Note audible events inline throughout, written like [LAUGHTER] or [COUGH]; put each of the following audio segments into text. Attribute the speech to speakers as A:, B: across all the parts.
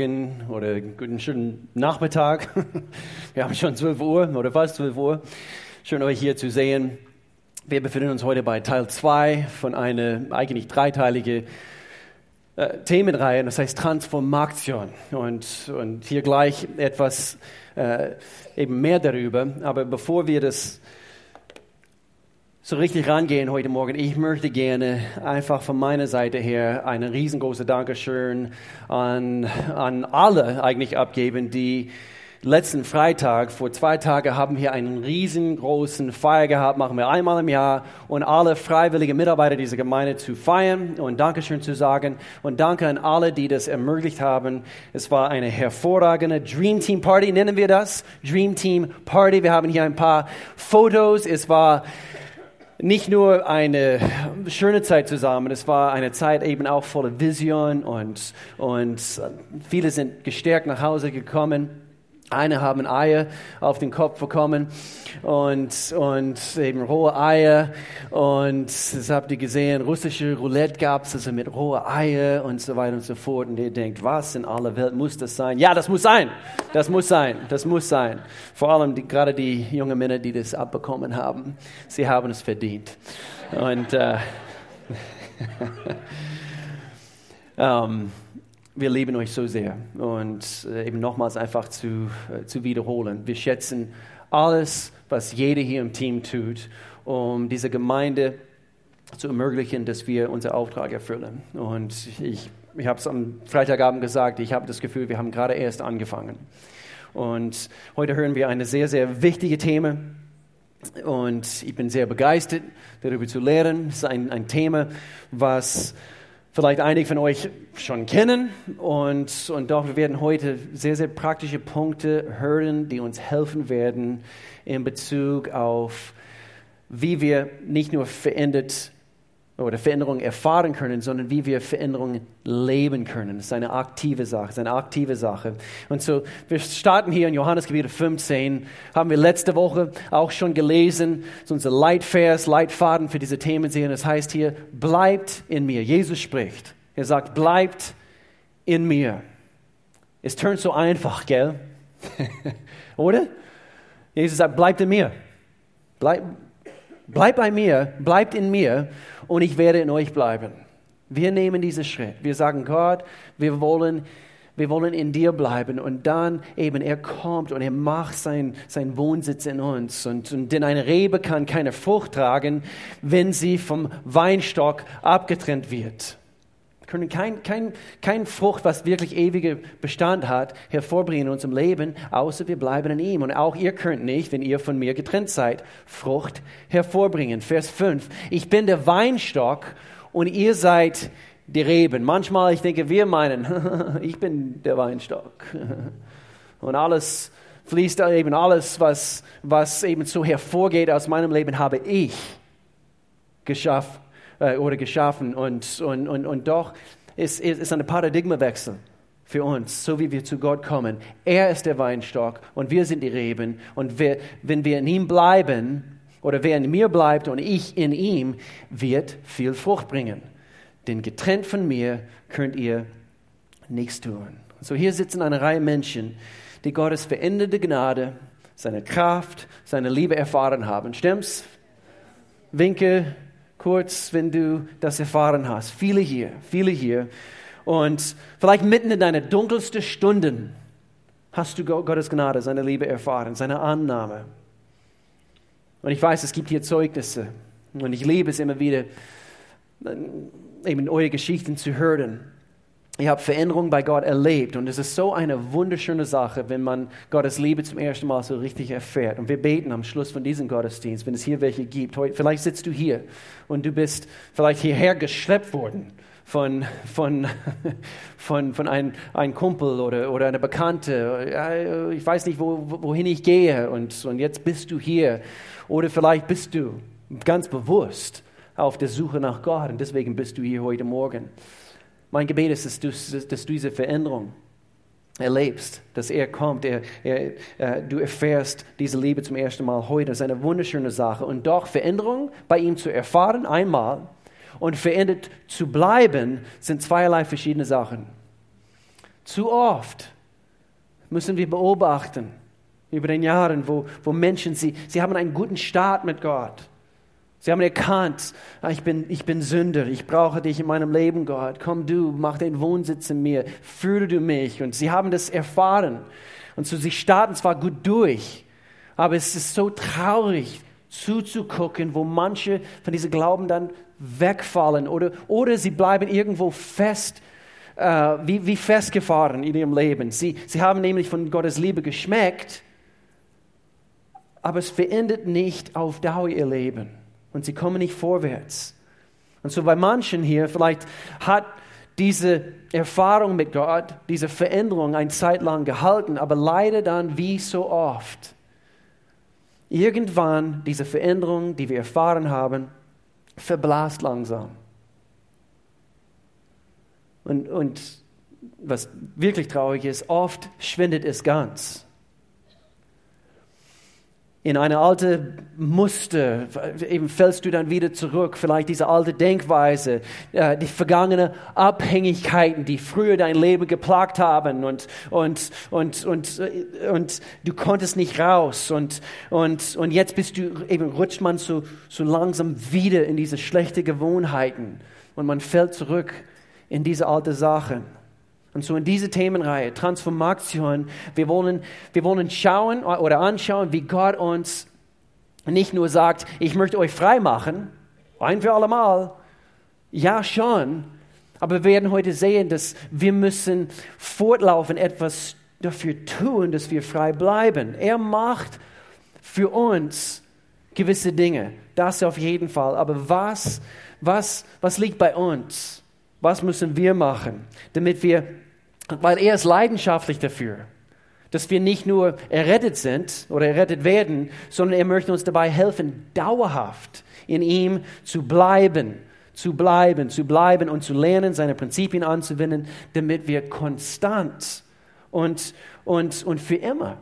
A: Morgen oder guten schönen Nachmittag. [LAUGHS] Wir haben schon 12 Uhr oder fast 12 Uhr. Schön euch hier zu sehen. Wir befinden uns heute bei Teil 2 von einer eigentlich dreiteilige äh, Themenreihe, das heißt Transformation. Und, und hier gleich etwas äh, eben mehr darüber. Aber bevor wir das so richtig rangehen heute Morgen. Ich möchte gerne einfach von meiner Seite her ein riesengroßes Dankeschön an, an alle eigentlich abgeben, die letzten Freitag, vor zwei Tagen, haben wir einen riesengroßen Feier gehabt, machen wir einmal im Jahr und alle freiwilligen Mitarbeiter dieser Gemeinde zu feiern und Dankeschön zu sagen und danke an alle, die das ermöglicht haben. Es war eine hervorragende Dream Team Party, nennen wir das. Dream Team Party. Wir haben hier ein paar Fotos. Es war nicht nur eine schöne Zeit zusammen, es war eine Zeit eben auch voller Vision und, und viele sind gestärkt nach Hause gekommen. Eine haben Eier auf den Kopf bekommen und, und eben rohe Eier. Und das habt ihr gesehen, russische Roulette gab es also mit rohe Eier und so weiter und so fort. Und ihr denkt, was in aller Welt muss das sein? Ja, das muss sein. Das muss sein. Das muss sein. Vor allem die, gerade die jungen Männer, die das abbekommen haben. Sie haben es verdient. Und äh, um, [LAUGHS] wir lieben euch so sehr. Und äh, eben nochmals einfach zu, äh, zu wiederholen. Wir schätzen alles, was jeder hier im Team tut, um diese Gemeinde zu ermöglichen, dass wir unseren Auftrag erfüllen. Und ich, ich habe es am Freitagabend gesagt, ich habe das Gefühl, wir haben gerade erst angefangen. Und heute hören wir eine sehr, sehr wichtige Thema. Und ich bin sehr begeistert, darüber zu lernen. Es ist ein, ein Thema, was vielleicht einige von euch schon kennen. Und, und doch, wir werden heute sehr, sehr praktische Punkte hören, die uns helfen werden in Bezug auf, wie wir nicht nur verändert oder Veränderungen erfahren können, sondern wie wir Veränderungen leben können. Das ist eine aktive Sache, ist eine aktive Sache. Und so, wir starten hier in Johannes Kapitel 15, haben wir letzte Woche auch schon gelesen, ist unser Leitvers, Leitfaden für diese Themen sehen. Das heißt hier, bleibt in mir. Jesus spricht. Er sagt, bleibt in mir. Es tönt so einfach, gell? [LAUGHS] Oder? Jesus sagt, bleibt in mir. Bleib, Bleibt bei mir, bleibt in mir und ich werde in euch bleiben. Wir nehmen diesen Schritt. Wir sagen, Gott, wir wollen, wir wollen in dir bleiben. Und dann eben, er kommt und er macht seinen sein Wohnsitz in uns. Und, und denn eine Rebe kann keine Frucht tragen, wenn sie vom Weinstock abgetrennt wird können kein, kein, kein Frucht, was wirklich ewige Bestand hat, hervorbringen in unserem Leben, außer wir bleiben in ihm. Und auch ihr könnt nicht, wenn ihr von mir getrennt seid, Frucht hervorbringen. Vers 5. Ich bin der Weinstock und ihr seid die Reben. Manchmal, ich denke, wir meinen, [LAUGHS] ich bin der Weinstock. [LAUGHS] Und alles fließt eben, alles, was, was eben so hervorgeht aus meinem Leben, habe ich geschaffen äh, oder geschaffen. Und, und, und, und doch ist, ist, ist ein Paradigmawechsel für uns, so wie wir zu Gott kommen. Er ist der Weinstock und wir sind die Reben. Und wir, wenn wir in ihm bleiben, oder wer in mir bleibt und ich in ihm, wird viel Frucht bringen. Denn getrennt von mir könnt ihr nichts tun. So hier sitzen eine Reihe Menschen, die Gottes veränderte Gnade, seine Kraft, seine Liebe erfahren haben. Stimmt's? Winke, kurz, wenn du das erfahren hast. Viele hier, viele hier. Und vielleicht mitten in deine dunkelsten Stunden hast du Gottes Gnade, seine Liebe erfahren, seine Annahme. Und ich weiß, es gibt hier Zeugnisse. Und ich liebe es immer wieder, eben eure Geschichten zu hören. Ihr habt Veränderung bei Gott erlebt und es ist so eine wunderschöne Sache, wenn man Gottes Liebe zum ersten Mal so richtig erfährt. Und wir beten am Schluss von diesem Gottesdienst, wenn es hier welche gibt. Vielleicht sitzt du hier und du bist vielleicht hierher geschleppt worden von, von, [LAUGHS] von, von einem ein Kumpel oder, oder einer Bekannte. Ich weiß nicht, wo, wohin ich gehe und, und jetzt bist du hier. Oder vielleicht bist du ganz bewusst auf der Suche nach Gott und deswegen bist du hier heute Morgen. Mein Gebet ist, dass du, dass du diese Veränderung erlebst, dass er kommt, er, er, äh, du erfährst diese Liebe zum ersten Mal heute. Das ist eine wunderschöne Sache. Und doch Veränderung bei ihm zu erfahren einmal und verändert zu bleiben, sind zweierlei verschiedene Sachen. Zu oft müssen wir beobachten über den Jahren, wo, wo Menschen, sie, sie haben einen guten Start mit Gott. Sie haben erkannt, ah, ich bin, ich bin Sünder, ich brauche dich in meinem Leben, Gott. Komm du, mach den Wohnsitz in mir, führe du mich. Und sie haben das erfahren. Und so, sie starten zwar gut durch, aber es ist so traurig zuzugucken, wo manche von diesem Glauben dann wegfallen oder, oder sie bleiben irgendwo fest, äh, wie, wie festgefahren in ihrem Leben. Sie, sie haben nämlich von Gottes Liebe geschmeckt, aber es verändert nicht auf Dauer ihr Leben und sie kommen nicht vorwärts. Und so bei manchen hier, vielleicht hat diese Erfahrung mit Gott, diese Veränderung eine Zeit lang gehalten, aber leider dann wie so oft. Irgendwann diese Veränderung, die wir erfahren haben, verblasst langsam. Und, und was wirklich traurig ist, oft schwindet es ganz in eine alte Muster, eben fällst du dann wieder zurück, vielleicht diese alte Denkweise, äh, die vergangenen Abhängigkeiten, die früher dein Leben geplagt haben und, und, und, und, äh, und du konntest nicht raus und, und, und jetzt bist du, eben rutscht man so, so langsam wieder in diese schlechten Gewohnheiten und man fällt zurück in diese alte Sachen. Und so in diese Themenreihe, Transformation, wir wollen, wir wollen schauen oder anschauen, wie Gott uns nicht nur sagt, ich möchte euch frei machen, ein für alle Mal. Ja, schon. Aber wir werden heute sehen, dass wir müssen fortlaufend etwas dafür tun, dass wir frei bleiben. Er macht für uns gewisse Dinge. Das auf jeden Fall. Aber was, was, was liegt bei uns? Was müssen wir machen, damit wir weil er ist leidenschaftlich dafür, dass wir nicht nur errettet sind oder errettet werden, sondern er möchte uns dabei helfen, dauerhaft in ihm zu bleiben, zu bleiben, zu bleiben und zu lernen, seine Prinzipien anzuwenden, damit wir konstant und, und, und für immer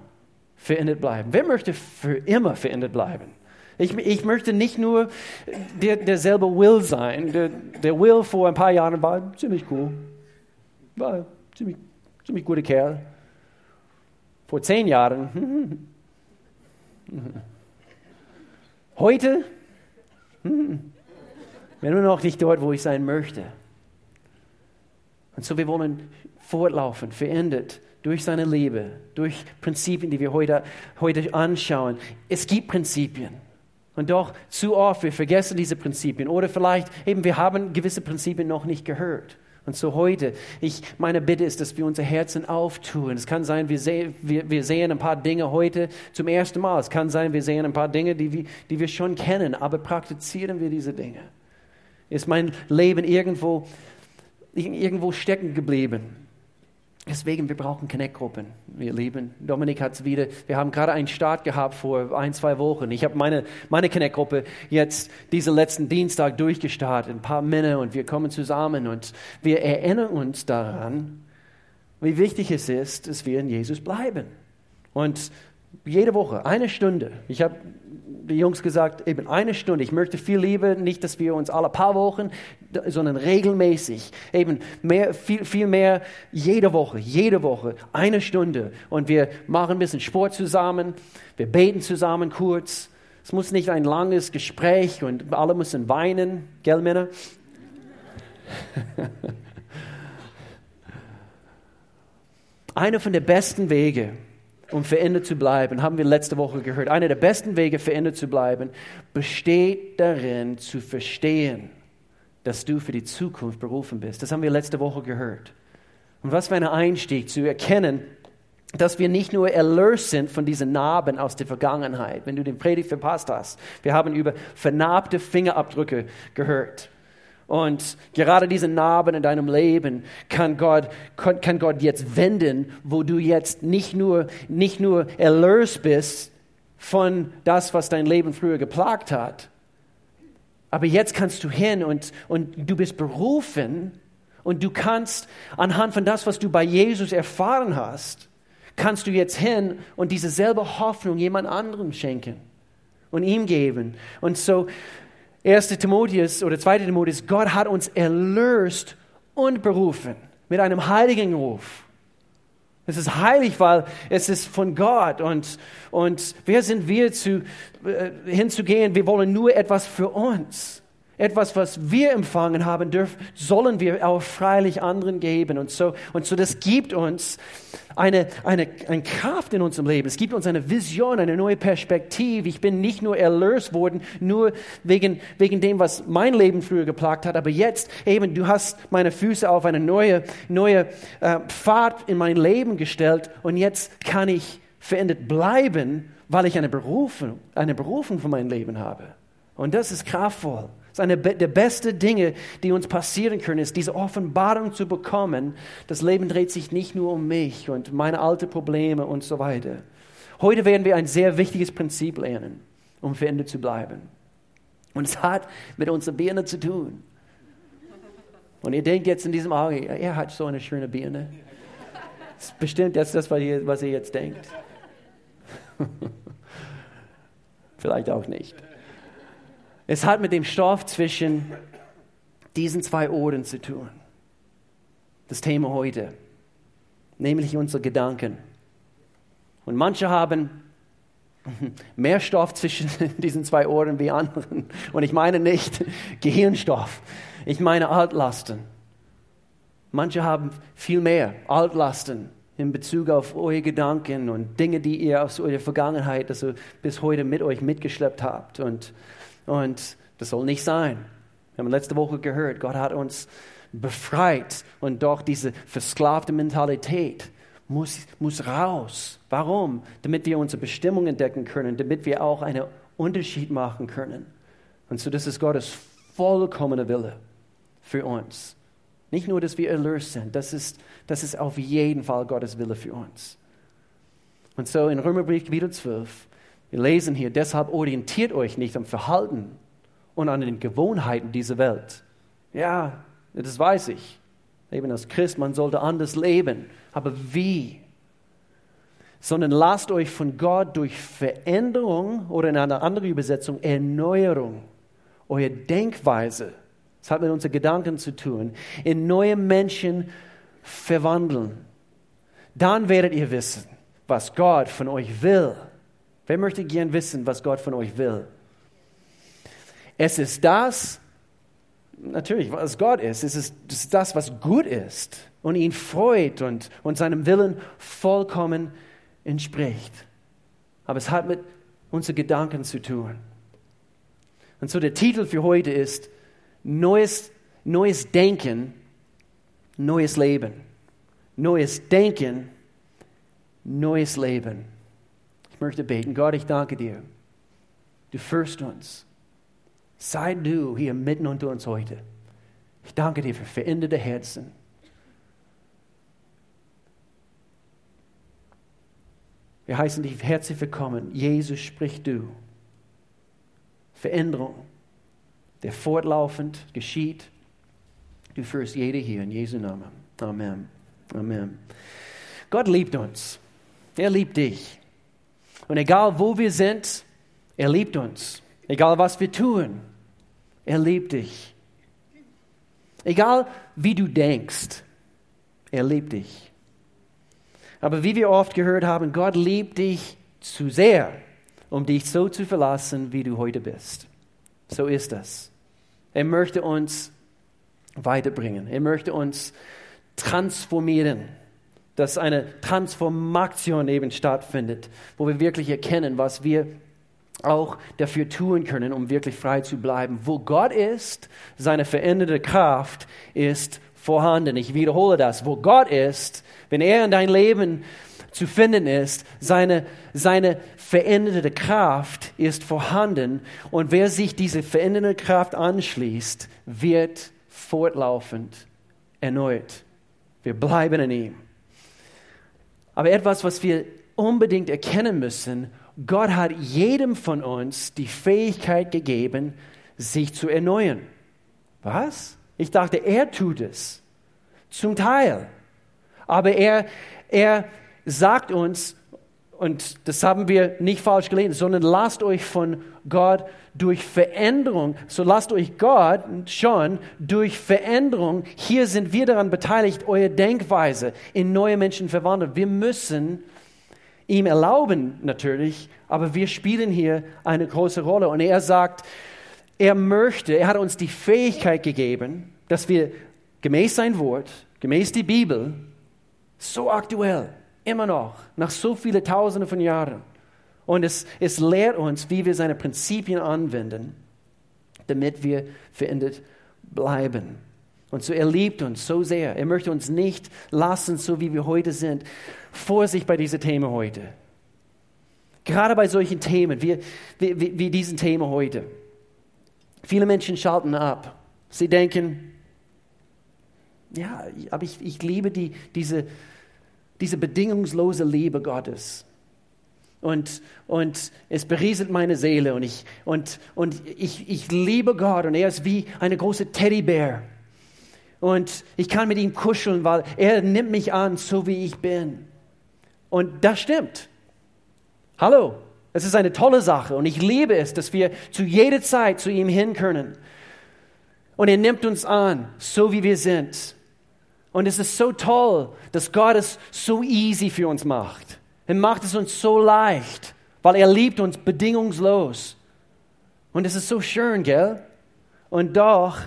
A: verändert bleiben. Wer möchte für immer verändert bleiben? Ich, ich möchte nicht nur der, derselbe Will sein. Der, der Will vor ein paar Jahren war ziemlich cool. War Ziemlich, ziemlich guter Kerl. Vor zehn Jahren. [LAUGHS] Heute bin nur noch nicht dort, wo ich sein möchte. Und so wir wollen fortlaufen, verändert durch seine Liebe, durch Prinzipien, die wir heute, heute anschauen. Es gibt Prinzipien. Und doch zu oft, wir vergessen diese Prinzipien. Oder vielleicht eben, wir haben gewisse Prinzipien noch nicht gehört. Und so heute, ich, meine Bitte ist, dass wir unser Herzen auftun. Es kann sein, wir, seh, wir, wir sehen ein paar Dinge heute zum ersten Mal. Es kann sein, wir sehen ein paar Dinge, die die wir schon kennen, aber praktizieren wir diese Dinge? Ist mein Leben irgendwo, irgendwo stecken geblieben? Deswegen, wir brauchen Connect-Gruppen, wir Lieben. Dominik hat es wieder, wir haben gerade einen Start gehabt vor ein, zwei Wochen. Ich habe meine, meine Connect-Gruppe jetzt diesen letzten Dienstag durchgestartet, ein paar Männer und wir kommen zusammen und wir erinnern uns daran, wie wichtig es ist, dass wir in Jesus bleiben. Und jede Woche, eine Stunde. Ich habe die Jungs gesagt, eben eine Stunde. Ich möchte viel lieber nicht, dass wir uns alle paar Wochen, sondern regelmäßig, eben mehr, viel, viel mehr jede Woche, jede Woche, eine Stunde. Und wir machen ein bisschen Sport zusammen, wir beten zusammen kurz. Es muss nicht ein langes Gespräch und alle müssen weinen, gell, Männer? [LAUGHS] Einer von den besten Wege, um verändert zu bleiben, haben wir letzte Woche gehört. Einer der besten Wege, verändert zu bleiben, besteht darin, zu verstehen, dass du für die Zukunft berufen bist. Das haben wir letzte Woche gehört. Und was für ein Einstieg zu erkennen, dass wir nicht nur erlöst sind von diesen Narben aus der Vergangenheit. Wenn du den Predigt verpasst hast, wir haben über vernarbte Fingerabdrücke gehört. Und gerade diese Narben in deinem Leben kann Gott, kann Gott jetzt wenden, wo du jetzt nicht nur, nicht nur erlöst bist von das, was dein Leben früher geplagt hat, aber jetzt kannst du hin und, und du bist berufen und du kannst anhand von das, was du bei Jesus erfahren hast, kannst du jetzt hin und diese selbe Hoffnung jemand anderem schenken und ihm geben. Und so 1. Timotheus oder 2. Timotheus, Gott hat uns erlöst und berufen mit einem heiligen Ruf. Es ist heilig, weil es ist von Gott. Und, und wer sind wir zu, äh, hinzugehen? Wir wollen nur etwas für uns. Etwas, was wir empfangen haben dürfen, sollen wir auch freilich anderen geben. Und so, und so das gibt uns eine, eine, eine Kraft in unserem Leben. Es gibt uns eine Vision, eine neue Perspektive. Ich bin nicht nur erlöst worden, nur wegen, wegen dem, was mein Leben früher geplagt hat, aber jetzt eben, du hast meine Füße auf eine neue, neue äh, Pfad in mein Leben gestellt und jetzt kann ich verändert bleiben, weil ich eine Berufung, eine Berufung für mein Leben habe. Und das ist kraftvoll. Ist eine der besten Dinge, die uns passieren können, ist diese Offenbarung zu bekommen. Das Leben dreht sich nicht nur um mich und meine alten Probleme und so weiter. Heute werden wir ein sehr wichtiges Prinzip lernen, um verändert zu bleiben. Und es hat mit unserer Birne zu tun. Und ihr denkt jetzt in diesem Auge, er hat so eine schöne Birne. Das ist bestimmt das, das was ihr jetzt denkt. [LAUGHS] Vielleicht auch nicht. Es hat mit dem Stoff zwischen diesen zwei Ohren zu tun. Das Thema heute, nämlich unsere Gedanken. Und manche haben [LAUGHS] mehr Stoff zwischen [LAUGHS] diesen zwei Ohren wie anderen. Und ich meine nicht [LAUGHS] Gehirnstoff, ich meine Altlasten. Manche haben viel mehr Altlasten in Bezug auf eure Gedanken und Dinge, die ihr aus eurer Vergangenheit also bis heute mit euch mitgeschleppt habt. Und und das soll nicht sein. Wir haben letzte Woche gehört, Gott hat uns befreit und doch diese versklavte Mentalität muss, muss raus. Warum? Damit wir unsere Bestimmung entdecken können, damit wir auch einen Unterschied machen können. Und so, das ist Gottes vollkommene Wille für uns. Nicht nur, dass wir erlöst sind, das ist, das ist auf jeden Fall Gottes Wille für uns. Und so in Römerbrief Kapitel 12 wir lesen hier, deshalb orientiert euch nicht am Verhalten und an den Gewohnheiten dieser Welt. Ja, das weiß ich. Eben als Christ, man sollte anders leben. Aber wie? Sondern lasst euch von Gott durch Veränderung oder in einer anderen Übersetzung Erneuerung, eure Denkweise, das hat mit unseren Gedanken zu tun, in neue Menschen verwandeln. Dann werdet ihr wissen, was Gott von euch will Wer möchte gern wissen, was Gott von euch will? Es ist das, natürlich, was Gott ist. Es ist, es ist das, was gut ist und ihn freut und, und seinem Willen vollkommen entspricht. Aber es hat mit unseren Gedanken zu tun. Und so der Titel für heute ist Neues, neues Denken, neues Leben. Neues Denken, neues Leben. Ich möchte beten. Gott, ich danke dir. Du führst uns. Sei du hier mitten unter uns heute. Ich danke dir für veränderte Herzen. Wir heißen dich herzlich willkommen. Jesus, sprich du. Veränderung, der fortlaufend geschieht. Du führst jede hier in Jesu Namen. Amen. Amen. Gott liebt uns. Er liebt dich. Und egal wo wir sind, er liebt uns. Egal was wir tun, er liebt dich. Egal wie du denkst, er liebt dich. Aber wie wir oft gehört haben, Gott liebt dich zu sehr, um dich so zu verlassen, wie du heute bist. So ist das. Er möchte uns weiterbringen. Er möchte uns transformieren dass eine Transformation eben stattfindet, wo wir wirklich erkennen, was wir auch dafür tun können, um wirklich frei zu bleiben. Wo Gott ist, seine veränderte Kraft ist vorhanden. Ich wiederhole das. Wo Gott ist, wenn er in dein Leben zu finden ist, seine, seine veränderte Kraft ist vorhanden. Und wer sich diese veränderte Kraft anschließt, wird fortlaufend erneuert. Wir bleiben in ihm. Aber etwas, was wir unbedingt erkennen müssen, Gott hat jedem von uns die Fähigkeit gegeben, sich zu erneuern. Was? Ich dachte, er tut es. Zum Teil. Aber er, er sagt uns, und das haben wir nicht falsch gelesen, sondern lasst euch von Gott durch Veränderung, so lasst euch Gott schon durch Veränderung, hier sind wir daran beteiligt, eure Denkweise in neue Menschen verwandeln. Wir müssen ihm erlauben natürlich, aber wir spielen hier eine große Rolle. Und er sagt, er möchte, er hat uns die Fähigkeit gegeben, dass wir gemäß sein Wort, gemäß die Bibel, so aktuell, immer noch, nach so vielen Tausenden von Jahren. Und es, es lehrt uns, wie wir seine Prinzipien anwenden, damit wir verändert bleiben. Und so, er liebt uns so sehr. Er möchte uns nicht lassen, so wie wir heute sind. Vorsicht bei diesen Themen heute. Gerade bei solchen Themen, wie, wie, wie diesen Themen heute. Viele Menschen schalten ab. Sie denken, ja, aber ich, ich liebe die, diese, diese bedingungslose Liebe Gottes. Und, und es berieselt meine Seele und, ich, und, und ich, ich liebe Gott und er ist wie eine große Teddybär. Und ich kann mit ihm kuscheln, weil er nimmt mich an, so wie ich bin. Und das stimmt. Hallo, es ist eine tolle Sache und ich liebe es, dass wir zu jeder Zeit zu ihm hin können. Und er nimmt uns an, so wie wir sind. Und es ist so toll, dass Gott es so easy für uns macht. Er macht es uns so leicht, weil er liebt uns bedingungslos. Und es ist so schön, gell? Und doch,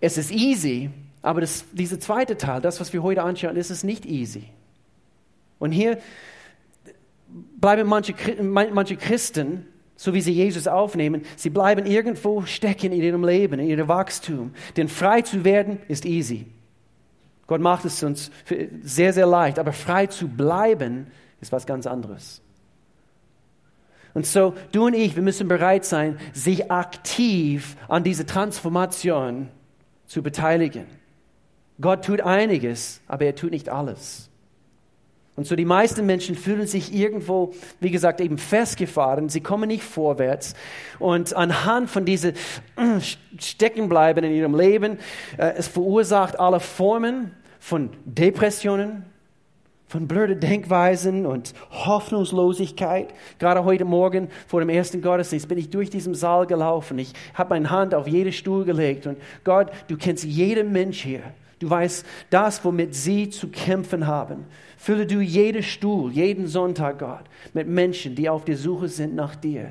A: es ist easy, aber das, dieser zweite Teil, das, was wir heute anschauen, ist es nicht easy. Und hier bleiben manche, manche Christen so wie sie Jesus aufnehmen, sie bleiben irgendwo stecken in ihrem Leben, in ihrem Wachstum. Denn frei zu werden ist easy. Gott macht es uns sehr, sehr leicht, aber frei zu bleiben ist was ganz anderes. Und so, du und ich, wir müssen bereit sein, sich aktiv an dieser Transformation zu beteiligen. Gott tut einiges, aber er tut nicht alles. Und so die meisten Menschen fühlen sich irgendwo, wie gesagt, eben festgefahren. Sie kommen nicht vorwärts. Und anhand von diesem äh, Steckenbleiben in ihrem Leben, äh, es verursacht alle Formen von Depressionen, von blöden Denkweisen und Hoffnungslosigkeit. Gerade heute Morgen vor dem ersten Gottesdienst bin ich durch diesen Saal gelaufen. Ich habe meine Hand auf jede Stuhl gelegt. Und Gott, du kennst jeden Mensch hier. Du weißt das, womit sie zu kämpfen haben. Fülle du jeden Stuhl, jeden Sonntag, Gott, mit Menschen, die auf der Suche sind nach dir.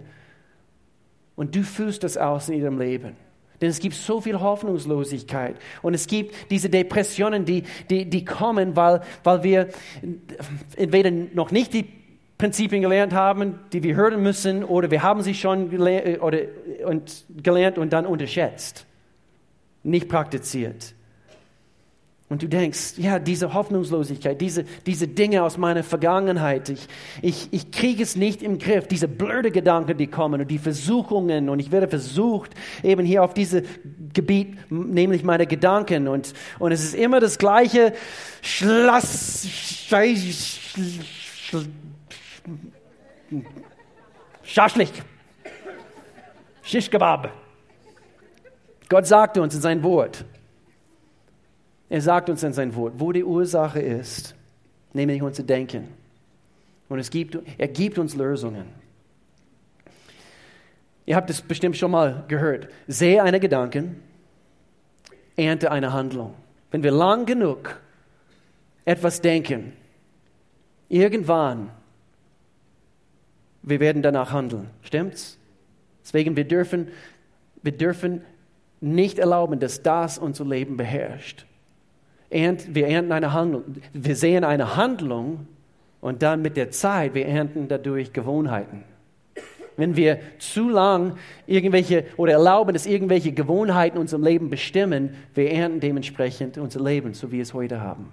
A: Und du fühlst das aus in ihrem Leben. Denn es gibt so viel Hoffnungslosigkeit. Und es gibt diese Depressionen, die, die, die kommen, weil, weil wir entweder noch nicht die Prinzipien gelernt haben, die wir hören müssen, oder wir haben sie schon gelernt, oder, und, gelernt und dann unterschätzt, nicht praktiziert. Und du denkst, ja, diese Hoffnungslosigkeit, diese, diese Dinge aus meiner Vergangenheit, ich, ich, ich kriege es nicht im Griff, diese blöde Gedanken, die kommen und die Versuchungen. Und ich werde versucht, eben hier auf dieses Gebiet, nämlich meine Gedanken. Und, und es ist immer das gleiche. Schlass, Schaschlik, Schischkebab. Gott sagte uns in sein Wort, er sagt uns in sein Wort, wo die Ursache ist, nämlich unser Denken. Und es gibt, er gibt uns Lösungen. Ihr habt es bestimmt schon mal gehört. Sehe eine Gedanken, ernte eine Handlung. Wenn wir lang genug etwas denken, irgendwann, wir werden danach handeln. Stimmt's? Deswegen, wir dürfen, wir dürfen nicht erlauben, dass das unser Leben beherrscht wir ernten eine Handlung. Wir sehen eine Handlung und dann mit der Zeit, wir ernten dadurch Gewohnheiten. Wenn wir zu lang irgendwelche oder erlauben, dass irgendwelche Gewohnheiten unserem Leben bestimmen, wir ernten dementsprechend unser Leben, so wie wir es heute haben.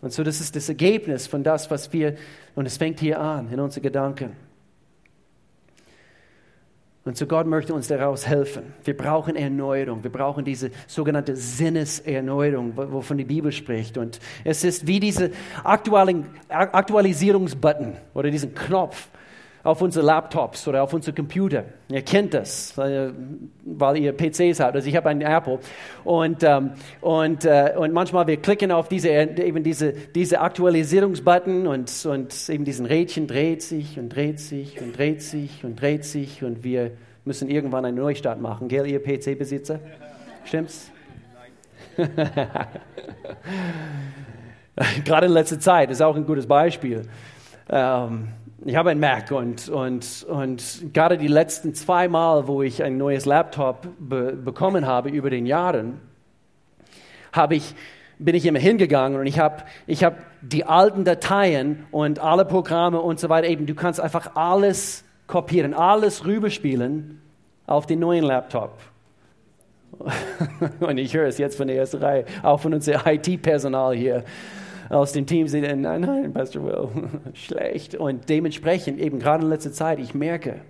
A: Und so, das ist das Ergebnis von das, was wir, und es fängt hier an, in unseren Gedanken. Und so Gott möchte uns daraus helfen. Wir brauchen Erneuerung. Wir brauchen diese sogenannte Sinneserneuerung, wovon die Bibel spricht. Und es ist wie diese Aktualisierungsbutton oder diesen Knopf auf unsere Laptops oder auf unsere Computer. Ihr kennt das, weil ihr PCs habt. Also ich habe einen Apple und, ähm, und, äh, und manchmal wir klicken auf diese, eben diese, diese Aktualisierungsbutton und, und eben diesen Rädchen dreht sich und dreht sich und dreht sich und dreht sich und wir müssen irgendwann einen Neustart machen. Gell, ihr PC-Besitzer? Stimmt's? [LAUGHS] Gerade in letzter Zeit ist auch ein gutes Beispiel. Ähm, ich habe ein Mac und, und, und gerade die letzten zwei Mal, wo ich ein neues Laptop be bekommen habe über den Jahren, habe ich, bin ich immer hingegangen und ich habe, ich habe die alten Dateien und alle Programme und so weiter, eben, du kannst einfach alles kopieren, alles rüberspielen auf den neuen Laptop. [LAUGHS] und ich höre es jetzt von der ersten Reihe, auch von unserem IT-Personal hier aus dem Team sind, nein, nein, Pastor Will, [LAUGHS] schlecht. Und dementsprechend, eben gerade in letzter Zeit, ich merke,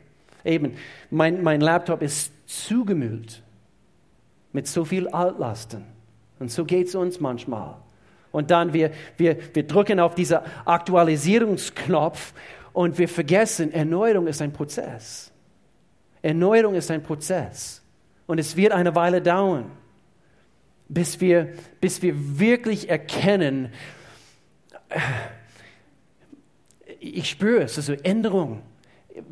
A: eben, mein, mein Laptop ist zugemüllt mit so viel Altlasten. Und so geht es uns manchmal. Und dann wir, wir, wir drücken auf diesen Aktualisierungsknopf und wir vergessen, Erneuerung ist ein Prozess. Erneuerung ist ein Prozess. Und es wird eine Weile dauern, bis wir, bis wir wirklich erkennen, ich spüre es, also Änderung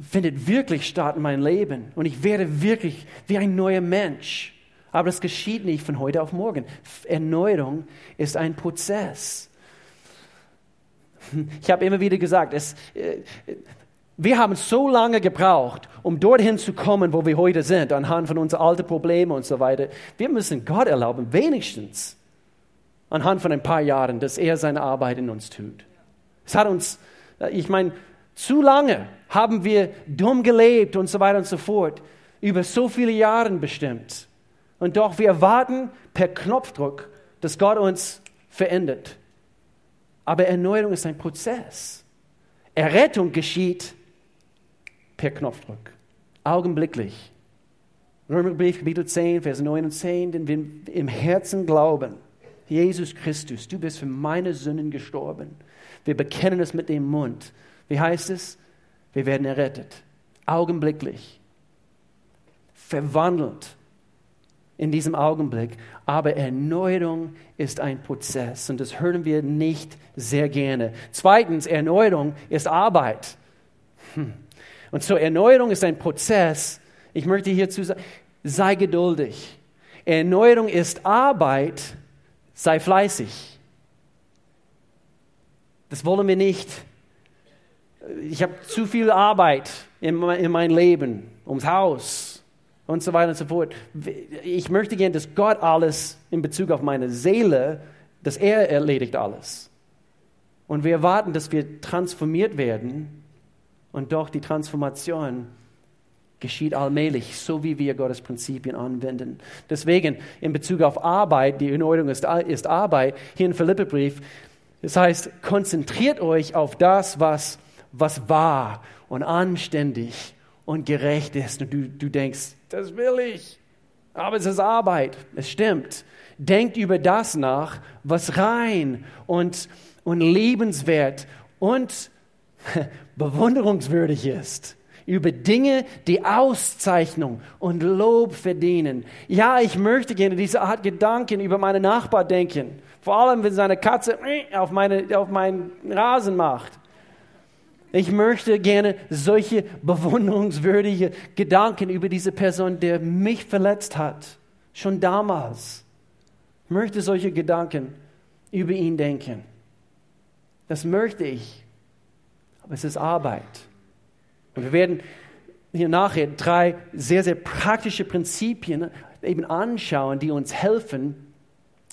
A: findet wirklich statt in meinem Leben und ich werde wirklich wie ein neuer Mensch. Aber das geschieht nicht von heute auf morgen. Erneuerung ist ein Prozess. Ich habe immer wieder gesagt, es, äh, wir haben so lange gebraucht, um dorthin zu kommen, wo wir heute sind, anhand von unseren alten Problemen und so weiter. Wir müssen Gott erlauben, wenigstens anhand von ein paar Jahren, dass er seine Arbeit in uns tut. Es hat uns, äh, ich meine, zu lange haben wir dumm gelebt und so weiter und so fort, über so viele Jahre bestimmt. Und doch wir warten per Knopfdruck, dass Gott uns verändert. Aber Erneuerung ist ein Prozess. Errettung geschieht per Knopfdruck, augenblicklich. Römerbrief, Kapitel 10, Vers 9 und 10, denn wir im Herzen glauben, Jesus Christus, du bist für meine Sünden gestorben. Wir bekennen es mit dem Mund. Wie heißt es? Wir werden errettet. Augenblicklich. Verwandelt in diesem Augenblick. Aber Erneuerung ist ein Prozess und das hören wir nicht sehr gerne. Zweitens, Erneuerung ist Arbeit. Hm. Und so Erneuerung ist ein Prozess. Ich möchte hierzu sagen, sei geduldig. Erneuerung ist Arbeit sei fleißig. Das wollen wir nicht. Ich habe zu viel Arbeit in, in meinem Leben, ums Haus und so weiter und so fort. Ich möchte gerne, dass Gott alles in Bezug auf meine Seele, dass er erledigt alles. Und wir erwarten, dass wir transformiert werden und doch die Transformation geschieht allmählich, so wie wir Gottes Prinzipien anwenden. Deswegen in Bezug auf Arbeit, die Erneuerung ist, ist Arbeit, hier im Philippebrief, das heißt, konzentriert euch auf das, was, was wahr und anständig und gerecht ist. Und du, du denkst, das will ich, aber es ist Arbeit. Es stimmt. Denkt über das nach, was rein und, und lebenswert und [LAUGHS] bewunderungswürdig ist über Dinge, die Auszeichnung und Lob verdienen. Ja, ich möchte gerne diese Art Gedanken über meine Nachbar denken. Vor allem, wenn seine Katze auf, meine, auf meinen Rasen macht. Ich möchte gerne solche bewunderungswürdige Gedanken über diese Person, der mich verletzt hat, schon damals. Ich möchte solche Gedanken über ihn denken. Das möchte ich. Aber es ist Arbeit. Und wir werden hier nachher drei sehr, sehr praktische Prinzipien eben anschauen, die uns helfen,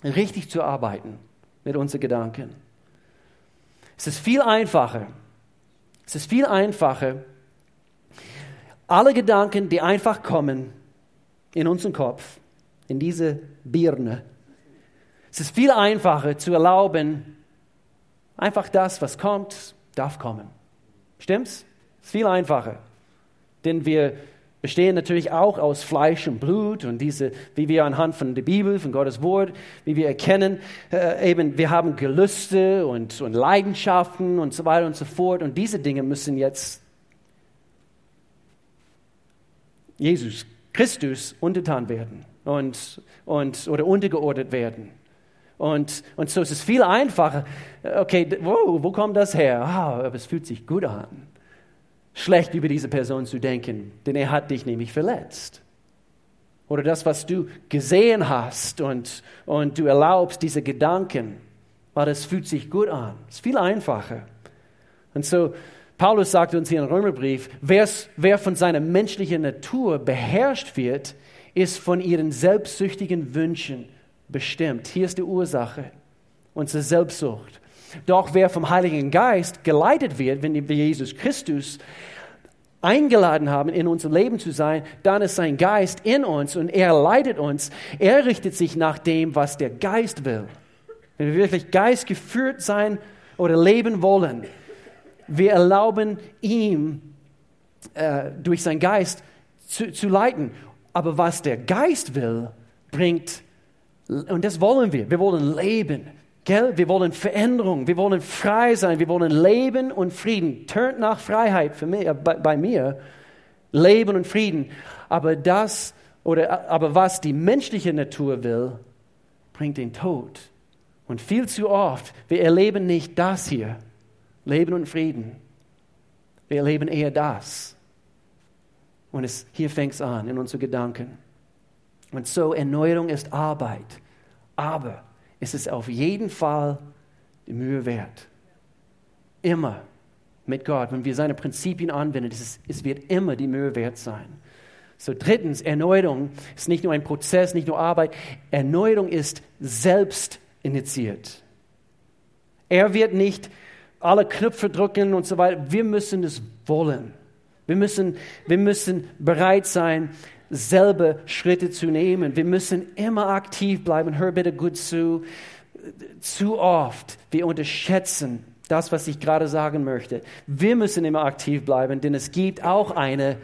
A: richtig zu arbeiten mit unseren Gedanken. Es ist viel einfacher, es ist viel einfacher, alle Gedanken, die einfach kommen in unseren Kopf, in diese Birne, es ist viel einfacher zu erlauben, einfach das, was kommt, darf kommen. Stimmt's? Ist viel einfacher. Denn wir bestehen natürlich auch aus Fleisch und Blut und diese, wie wir anhand von der Bibel, von Gottes Wort, wie wir erkennen, äh, eben, wir haben Gelüste und, und Leidenschaften und so weiter und so fort. Und diese Dinge müssen jetzt Jesus Christus untertan werden und, und, oder untergeordnet werden. Und, und so ist es viel einfacher. Okay, wo, wo kommt das her? Ah, aber es fühlt sich gut an, schlecht über diese Person zu denken, denn er hat dich nämlich verletzt. Oder das, was du gesehen hast und, und du erlaubst diese Gedanken, weil das fühlt sich gut an. Es ist viel einfacher. Und so, Paulus sagt uns hier im Römerbrief, wer von seiner menschlichen Natur beherrscht wird, ist von ihren selbstsüchtigen Wünschen bestimmt. Hier ist die Ursache, unsere Selbstsucht. Doch wer vom Heiligen Geist geleitet wird, wenn wir Jesus Christus eingeladen haben, in unser Leben zu sein, dann ist sein Geist in uns und er leitet uns. Er richtet sich nach dem, was der Geist will. Wenn wir wirklich geistgeführt sein oder leben wollen, wir erlauben ihm äh, durch seinen Geist zu, zu leiten. Aber was der Geist will, bringt, und das wollen wir, wir wollen leben. Gell? Wir wollen Veränderung, wir wollen frei sein, wir wollen Leben und Frieden. Turnt nach Freiheit für mich, äh, bei, bei mir, Leben und Frieden. Aber das, oder, aber was die menschliche Natur will, bringt den Tod. Und viel zu oft, wir erleben nicht das hier, Leben und Frieden. Wir erleben eher das. Und es, hier fängt es an in unseren Gedanken. Und so, Erneuerung ist Arbeit. Aber es ist auf jeden Fall die Mühe wert. Immer mit Gott, wenn wir seine Prinzipien anwenden, es, es wird immer die Mühe wert sein. So, drittens, Erneuerung ist nicht nur ein Prozess, nicht nur Arbeit. Erneuerung ist selbst initiiert. Er wird nicht alle Knöpfe drücken und so weiter. Wir müssen es wollen. Wir müssen, wir müssen bereit sein, selber Schritte zu nehmen. Wir müssen immer aktiv bleiben. Hör bitte gut zu. Zu oft, wir unterschätzen das, was ich gerade sagen möchte. Wir müssen immer aktiv bleiben, denn es gibt auch eine,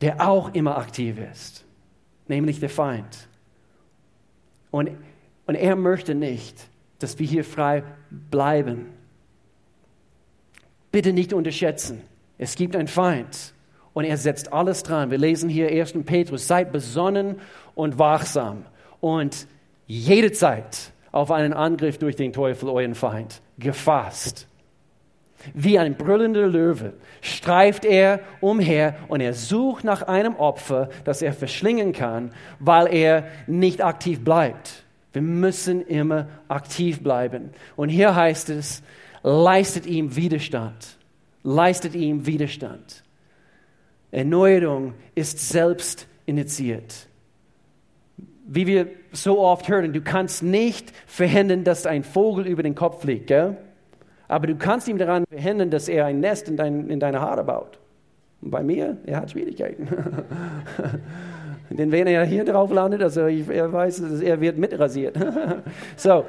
A: der auch immer aktiv ist, nämlich der Feind. Und, und er möchte nicht, dass wir hier frei bleiben. Bitte nicht unterschätzen. Es gibt einen Feind und er setzt alles dran. Wir lesen hier 1. Petrus, seid besonnen und wachsam und jede Zeit auf einen Angriff durch den Teufel, euren Feind, gefasst. Wie ein brüllender Löwe streift er umher und er sucht nach einem Opfer, das er verschlingen kann, weil er nicht aktiv bleibt. Wir müssen immer aktiv bleiben. Und hier heißt es, leistet ihm Widerstand. Leistet ihm Widerstand. Erneuerung ist selbst initiiert. Wie wir so oft hören, du kannst nicht verhindern, dass ein Vogel über den Kopf fliegt, gell? aber du kannst ihm daran verhindern, dass er ein Nest in, dein, in deine Haare baut. Und bei mir, er hat Schwierigkeiten. [LAUGHS] Denn wenn er hier drauf landet, also ich, er weiß, er wird mitrasiert. [LAUGHS] so,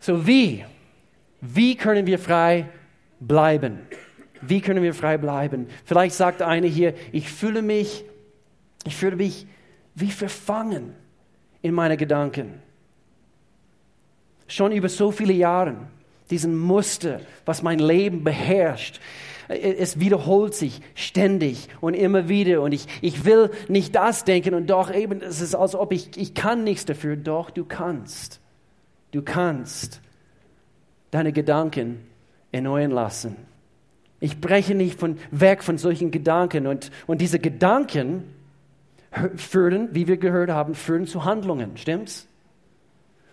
A: so wie? Wie können wir frei bleiben? Wie können wir frei bleiben? Vielleicht sagt einer hier, ich fühle mich, ich fühle mich wie verfangen in meine Gedanken. Schon über so viele Jahre, diesen Muster, was mein Leben beherrscht. Es wiederholt sich ständig und immer wieder. Und ich, ich will nicht das denken und doch eben, es ist, als ob ich, ich kann nichts dafür. Doch, du kannst. Du kannst deine Gedanken erneuern lassen. Ich breche nicht von, weg von solchen Gedanken. Und, und diese Gedanken führen, wie wir gehört haben, führen zu Handlungen. Stimmt's?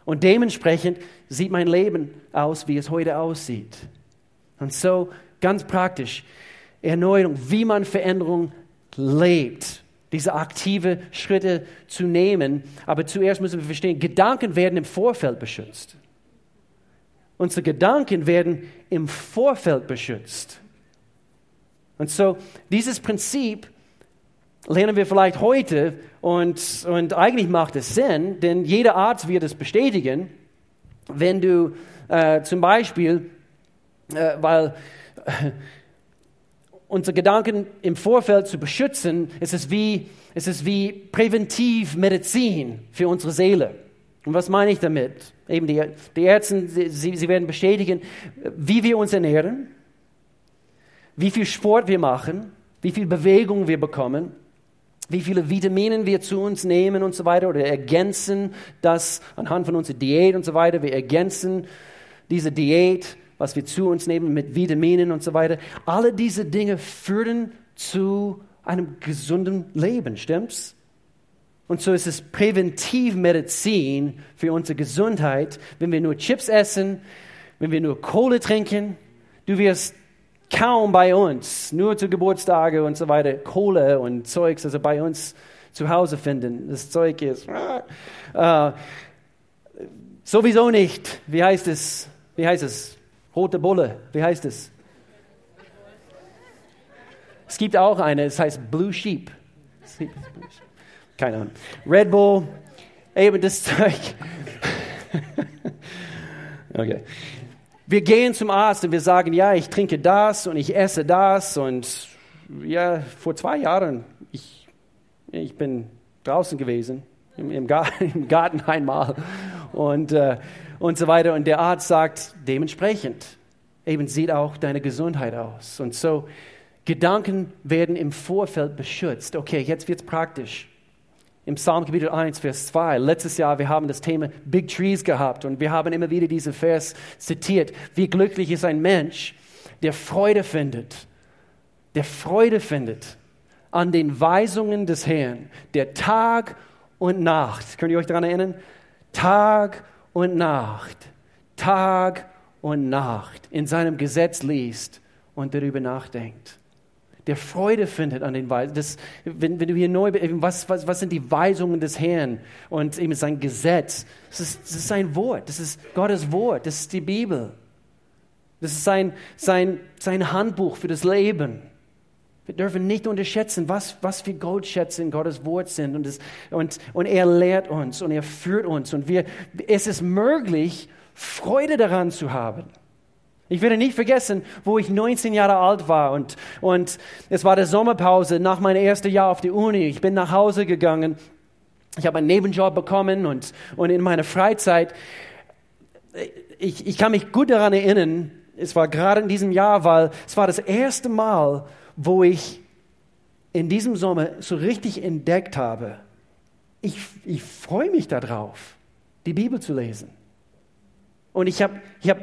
A: Und dementsprechend sieht mein Leben aus, wie es heute aussieht. Und so ganz praktisch, Erneuerung, wie man Veränderung lebt, diese aktive Schritte zu nehmen. Aber zuerst müssen wir verstehen, Gedanken werden im Vorfeld beschützt. Unsere Gedanken werden im Vorfeld beschützt. Und so, dieses Prinzip lernen wir vielleicht heute und, und eigentlich macht es Sinn, denn jeder Arzt wird es bestätigen, wenn du äh, zum Beispiel, äh, weil äh, unsere Gedanken im Vorfeld zu beschützen, ist es wie, ist es wie Präventivmedizin für unsere Seele. Und was meine ich damit? Eben die, die Ärzte, sie, sie werden bestätigen, wie wir uns ernähren, wie viel Sport wir machen, wie viel Bewegung wir bekommen, wie viele Vitaminen wir zu uns nehmen und so weiter oder ergänzen das anhand von unserer Diät und so weiter. Wir ergänzen diese Diät, was wir zu uns nehmen mit Vitaminen und so weiter. Alle diese Dinge führen zu einem gesunden Leben, stimmt's? Und so ist es Präventivmedizin für unsere Gesundheit, wenn wir nur Chips essen, wenn wir nur Kohle trinken. Du wirst kaum bei uns, nur zu Geburtstage und so weiter, Kohle und Zeugs, also bei uns zu Hause finden. Das Zeug ist äh, sowieso nicht. Wie heißt es? Wie heißt es? Rote Bulle. Wie heißt es? Es gibt auch eine, es heißt Blue Sheep. Keine Ahnung. Red Bull, eben das Zeug. [LAUGHS] okay wir gehen zum Arzt und wir sagen, ja, ich trinke das und ich esse das und ja, vor zwei Jahren, ich, ich bin draußen gewesen, im, im, Garten, [LAUGHS] im Garten einmal und, äh, und so weiter. Und der Arzt sagt, dementsprechend, eben sieht auch deine Gesundheit aus. Und so, Gedanken werden im Vorfeld beschützt. Okay, jetzt wird es praktisch im Psalm Kapitel 1, Vers 2. Letztes Jahr, wir haben das Thema Big Trees gehabt und wir haben immer wieder diesen Vers zitiert. Wie glücklich ist ein Mensch, der Freude findet, der Freude findet an den Weisungen des Herrn, der Tag und Nacht, könnt ihr euch daran erinnern? Tag und Nacht, Tag und Nacht in seinem Gesetz liest und darüber nachdenkt der Freude findet an den Weisungen. Wenn, wenn, du hier neu bist, was, was, was sind die Weisungen des Herrn und eben sein Gesetz? Das ist, das ist sein Wort, das ist Gottes Wort, das ist die Bibel. Das ist sein, sein, sein Handbuch für das Leben. Wir dürfen nicht unterschätzen, was, was für Goldschätze in Gottes Wort sind. Und, das, und, und er lehrt uns und er führt uns. Und wir, es ist möglich, Freude daran zu haben. Ich werde nicht vergessen, wo ich 19 Jahre alt war und, und es war der Sommerpause nach meinem ersten Jahr auf der Uni. Ich bin nach Hause gegangen. Ich habe einen Nebenjob bekommen und, und in meiner Freizeit, ich, ich kann mich gut daran erinnern, es war gerade in diesem Jahr, weil es war das erste Mal, wo ich in diesem Sommer so richtig entdeckt habe, ich, ich freue mich darauf, die Bibel zu lesen. Und ich habe ich hab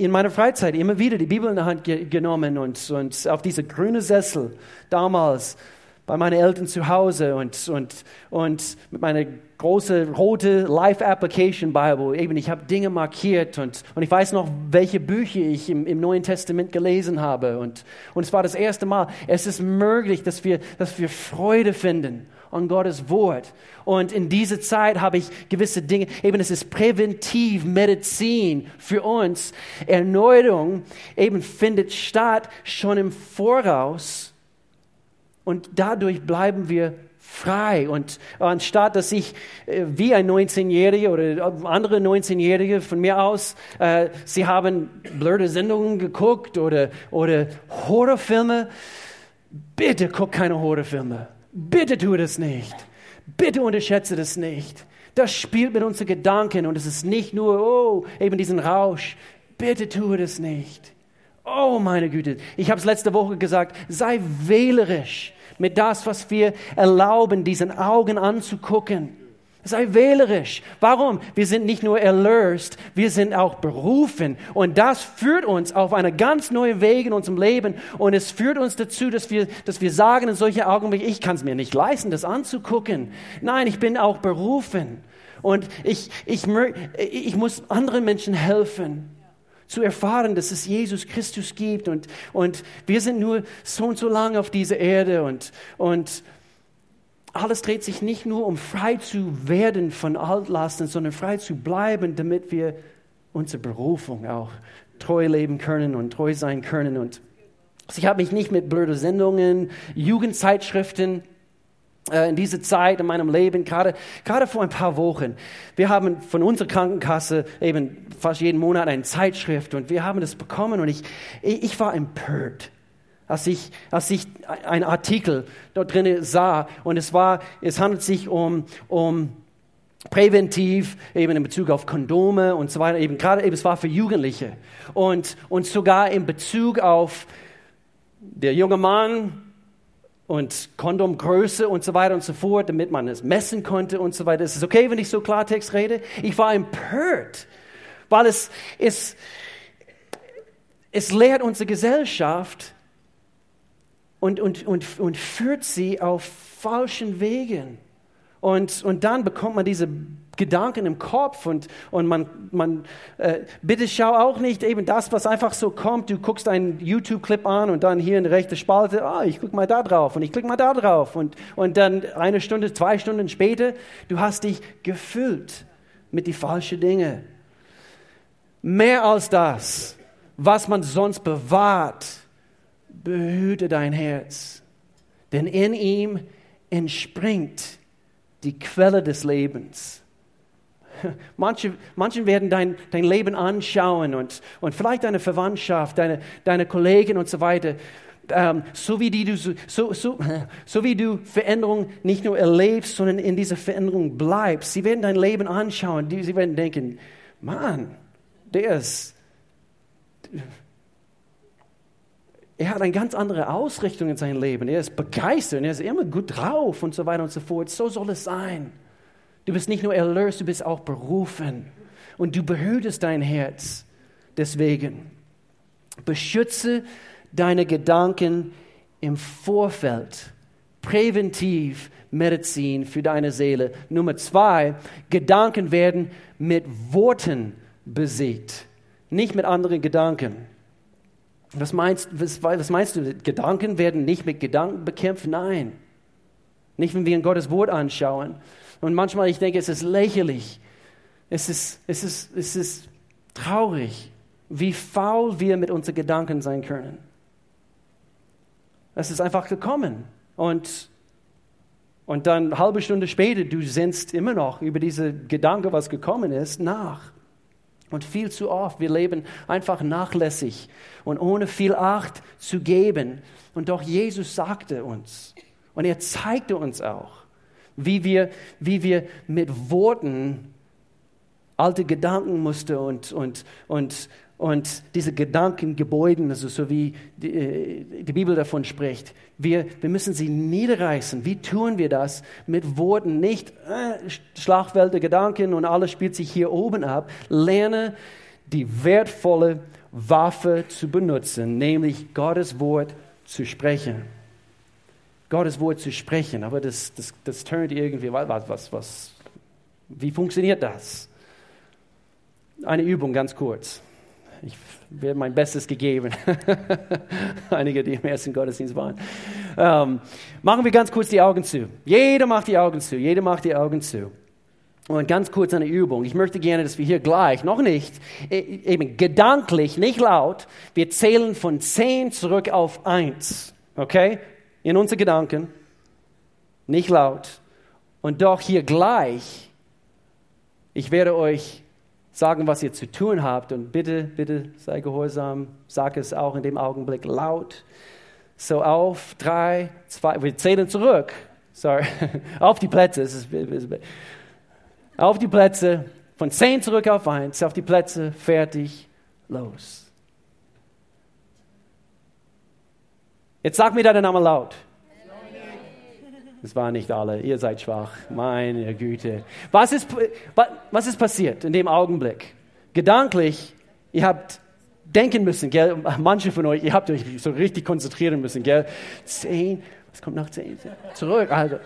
A: in meiner Freizeit immer wieder die Bibel in der Hand ge genommen und, und auf diese grüne Sessel damals bei meinen Eltern zu Hause und, und, und mit meiner großen rote Life Application Bible. Eben, ich habe Dinge markiert und, und ich weiß noch, welche Bücher ich im, im Neuen Testament gelesen habe. Und, und es war das erste Mal. Es ist möglich, dass wir, dass wir Freude finden an Gottes Wort. Und in dieser Zeit habe ich gewisse Dinge, eben es ist präventiv Medizin für uns. Erneuerung eben findet statt schon im Voraus und dadurch bleiben wir frei. Und anstatt, dass ich äh, wie ein 19-Jähriger oder andere 19-Jährige von mir aus, äh, sie haben blöde Sendungen geguckt oder, oder Horrorfilme, bitte guck keine Horrorfilme. Bitte tu das nicht. Bitte unterschätze das nicht. Das spielt mit unseren Gedanken und es ist nicht nur, oh, eben diesen Rausch. Bitte tue das nicht. Oh, meine Güte. Ich habe es letzte Woche gesagt, sei wählerisch mit das, was wir erlauben, diesen Augen anzugucken. Sei wählerisch. Warum? Wir sind nicht nur erlöst, wir sind auch berufen. Und das führt uns auf eine ganz neue Wege in unserem Leben. Und es führt uns dazu, dass wir, dass wir sagen in solchen Augenblicken, ich kann es mir nicht leisten, das anzugucken. Nein, ich bin auch berufen. Und ich, ich, ich muss anderen Menschen helfen zu erfahren, dass es Jesus Christus gibt. Und, und wir sind nur so und so lange auf dieser Erde. Und, und alles dreht sich nicht nur um frei zu werden von Altlasten, sondern frei zu bleiben, damit wir unsere Berufung auch treu leben können und treu sein können. Und ich habe mich nicht mit blöden Sendungen, Jugendzeitschriften äh, in dieser Zeit in meinem Leben, gerade, gerade vor ein paar Wochen. Wir haben von unserer Krankenkasse eben fast jeden Monat eine Zeitschrift und wir haben das bekommen und ich, ich war empört als ich, als ich einen Artikel dort drin sah. Und es war, es handelt sich um, um präventiv, eben in Bezug auf Kondome und so weiter, eben gerade eben, es war für Jugendliche. Und, und sogar in Bezug auf der junge Mann und Kondomgröße und so weiter und so fort, damit man es messen konnte und so weiter. Ist es okay, wenn ich so Klartext rede? Ich war empört, weil es, es, es lehrt unsere Gesellschaft und, und, und, und führt sie auf falschen Wegen. Und, und dann bekommt man diese Gedanken im Kopf und, und man, man äh, bitte schau auch nicht eben das, was einfach so kommt. Du guckst einen YouTube-Clip an und dann hier in der rechten Spalte, ah, ich klicke mal da drauf und ich klicke mal da drauf und, und dann eine Stunde, zwei Stunden später, du hast dich gefüllt mit die falschen Dinge. Mehr als das, was man sonst bewahrt, behüte dein Herz, denn in ihm entspringt die Quelle des Lebens. [LAUGHS] Manche, manche werden dein, dein Leben anschauen und, und vielleicht deine Verwandtschaft, deine, deine Kollegen und so weiter. Ähm, so, wie die du, so, so, so [LAUGHS] wie du Veränderung nicht nur erlebst, sondern in dieser Veränderung bleibst. Sie werden dein Leben anschauen. Die, sie werden denken, Mann, der ist, er hat eine ganz andere Ausrichtung in seinem Leben. Er ist begeistert, er ist immer gut drauf und so weiter und so fort. So soll es sein. Du bist nicht nur erlöst, du bist auch berufen. Und du behütest dein Herz. Deswegen beschütze deine Gedanken im Vorfeld. Präventiv Medizin für deine Seele. Nummer zwei, Gedanken werden mit Worten besiegt, nicht mit anderen Gedanken. Was meinst, was, was meinst du? Gedanken werden nicht mit Gedanken bekämpft? Nein. Nicht, wenn wir in Gottes Wort anschauen. Und manchmal, ich denke, es ist lächerlich. Es ist, es ist, es ist traurig, wie faul wir mit unseren Gedanken sein können. Es ist einfach gekommen. Und, und dann halbe Stunde später, du sinnst immer noch über diese Gedanke, was gekommen ist, nach. Und viel zu oft, wir leben einfach nachlässig und ohne viel Acht zu geben. Und doch Jesus sagte uns und er zeigte uns auch, wie wir, wie wir mit Worten alte Gedankenmuster und, und, und, und diese Gedankengebäuden, also so wie die, äh, die, Bibel davon spricht, wir, wir müssen sie niederreißen. Wie tun wir das? Mit Worten, nicht äh, Schlagwelt der Gedanken und alles spielt sich hier oben ab. Lerne die wertvolle Waffe zu benutzen, nämlich Gottes Wort zu sprechen. Gottes Wort zu sprechen, aber das, das, das turnt irgendwie, was, was, was, wie funktioniert das? Eine Übung ganz kurz. Ich werde mein Bestes gegeben. [LAUGHS] Einige, die im ersten Gottesdienst waren. Ähm, machen wir ganz kurz die Augen zu. Jeder macht die Augen zu. Jeder macht die Augen zu. Und ganz kurz eine Übung. Ich möchte gerne, dass wir hier gleich, noch nicht, e, eben gedanklich, nicht laut, wir zählen von zehn zurück auf eins. Okay? In unsere Gedanken. Nicht laut. Und doch hier gleich, ich werde euch sagen, was ihr zu tun habt. Und bitte, bitte sei gehorsam, sag es auch in dem Augenblick laut. So auf drei, zwei, wir zählen zurück. Sorry, [LAUGHS] auf die Plätze. Auf die Plätze, von zehn zurück auf eins, auf die Plätze, fertig, los. Jetzt sag mir deinen Namen laut. Es waren nicht alle, ihr seid schwach, meine Güte. Was ist, was ist passiert in dem Augenblick? Gedanklich, ihr habt denken müssen, gell? Manche von euch, ihr habt euch so richtig konzentrieren müssen, gell? Zehn, was kommt nach zehn? Zurück, also,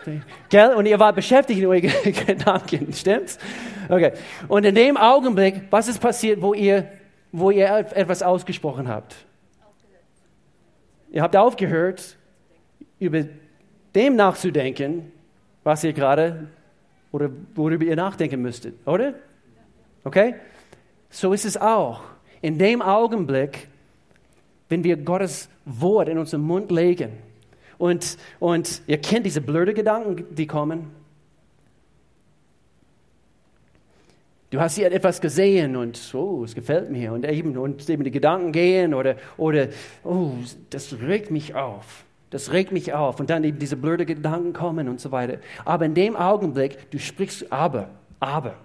A: gell? Und ihr wart beschäftigt in euren [LAUGHS] Gedanken, stimmt's? Okay. Und in dem Augenblick, was ist passiert, wo ihr, wo ihr etwas ausgesprochen habt? Ihr habt aufgehört, über dem nachzudenken, was ihr gerade oder worüber ihr nachdenken müsstet, oder? Okay? So ist es auch. In dem Augenblick, wenn wir Gottes Wort in unseren Mund legen und, und ihr kennt diese blöden Gedanken, die kommen. Du hast hier etwas gesehen und oh, es gefällt mir und eben, und eben die Gedanken gehen oder, oder oh, das regt mich auf. Das regt mich auf. Und dann eben diese blöden Gedanken kommen und so weiter. Aber in dem Augenblick, du sprichst aber, aber,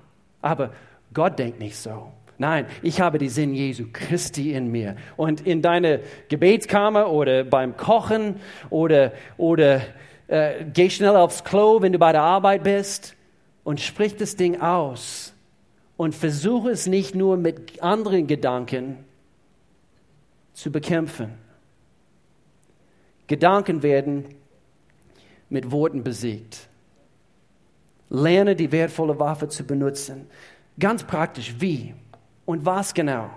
A: aber Gott denkt nicht so. Nein, ich habe die Sinn Jesu Christi in mir. Und in deine Gebetskammer oder beim Kochen oder, oder äh, geh schnell aufs Klo, wenn du bei der Arbeit bist und sprich das Ding aus. Und versuche es nicht nur mit anderen Gedanken zu bekämpfen. Gedanken werden mit Worten besiegt. Lerne die wertvolle Waffe zu benutzen. Ganz praktisch, wie und was genau?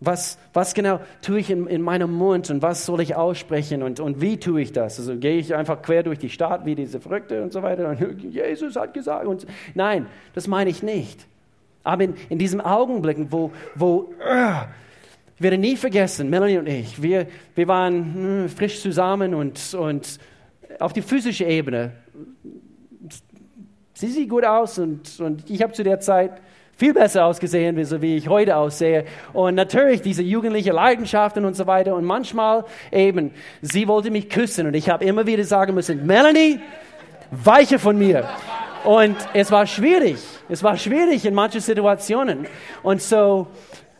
A: Was, was genau tue ich in, in meinem Mund und was soll ich aussprechen und, und wie tue ich das? Also gehe ich einfach quer durch die Stadt wie diese Verrückte und so weiter und [LAUGHS] Jesus hat gesagt und nein, das meine ich nicht. Aber in, in diesem Augenblick, wo, wo werde nie vergessen, Melanie und ich, wir, wir waren hm, frisch zusammen und, und auf die physische Ebene sie sieht gut aus und, und ich habe zu der Zeit viel besser ausgesehen, so wie ich heute aussehe. Und natürlich diese jugendliche Leidenschaften und so weiter. Und manchmal eben, sie wollte mich küssen und ich habe immer wieder sagen müssen, Melanie, weiche von mir. Und es war schwierig. Es war schwierig in manchen Situationen. Und so,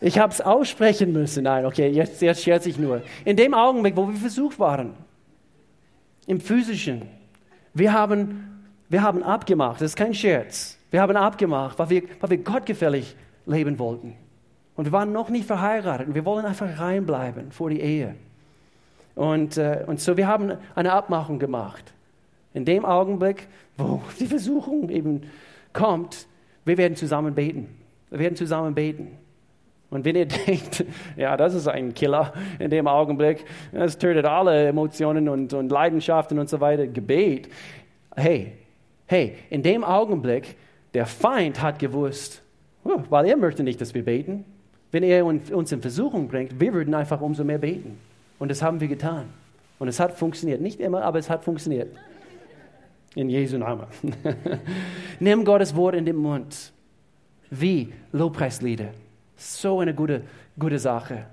A: ich habe es aussprechen müssen. Nein, okay, jetzt, jetzt scherze ich nur. In dem Augenblick, wo wir versucht waren, im physischen, wir haben wir haben abgemacht, das ist kein Scherz. Wir haben abgemacht, weil wir, weil wir gottgefällig leben wollten. Und wir waren noch nicht verheiratet und wir wollen einfach reinbleiben vor die Ehe. Und, äh, und so wir haben eine Abmachung gemacht. In dem Augenblick, wo die Versuchung eben kommt, wir werden zusammen beten. Wir werden zusammen beten. Und wenn ihr [LAUGHS] denkt, ja, das ist ein Killer in dem Augenblick, das tötet alle Emotionen und, und Leidenschaften und so weiter, Gebet. Hey, Hey, in dem Augenblick, der Feind hat gewusst, weil er möchte nicht, dass wir beten. Wenn er uns in Versuchung bringt, wir würden einfach umso mehr beten. Und das haben wir getan. Und es hat funktioniert. Nicht immer, aber es hat funktioniert. In Jesu Namen. [LAUGHS] Nimm Gottes Wort in den Mund. Wie Lobpreislieder. So eine gute, gute Sache.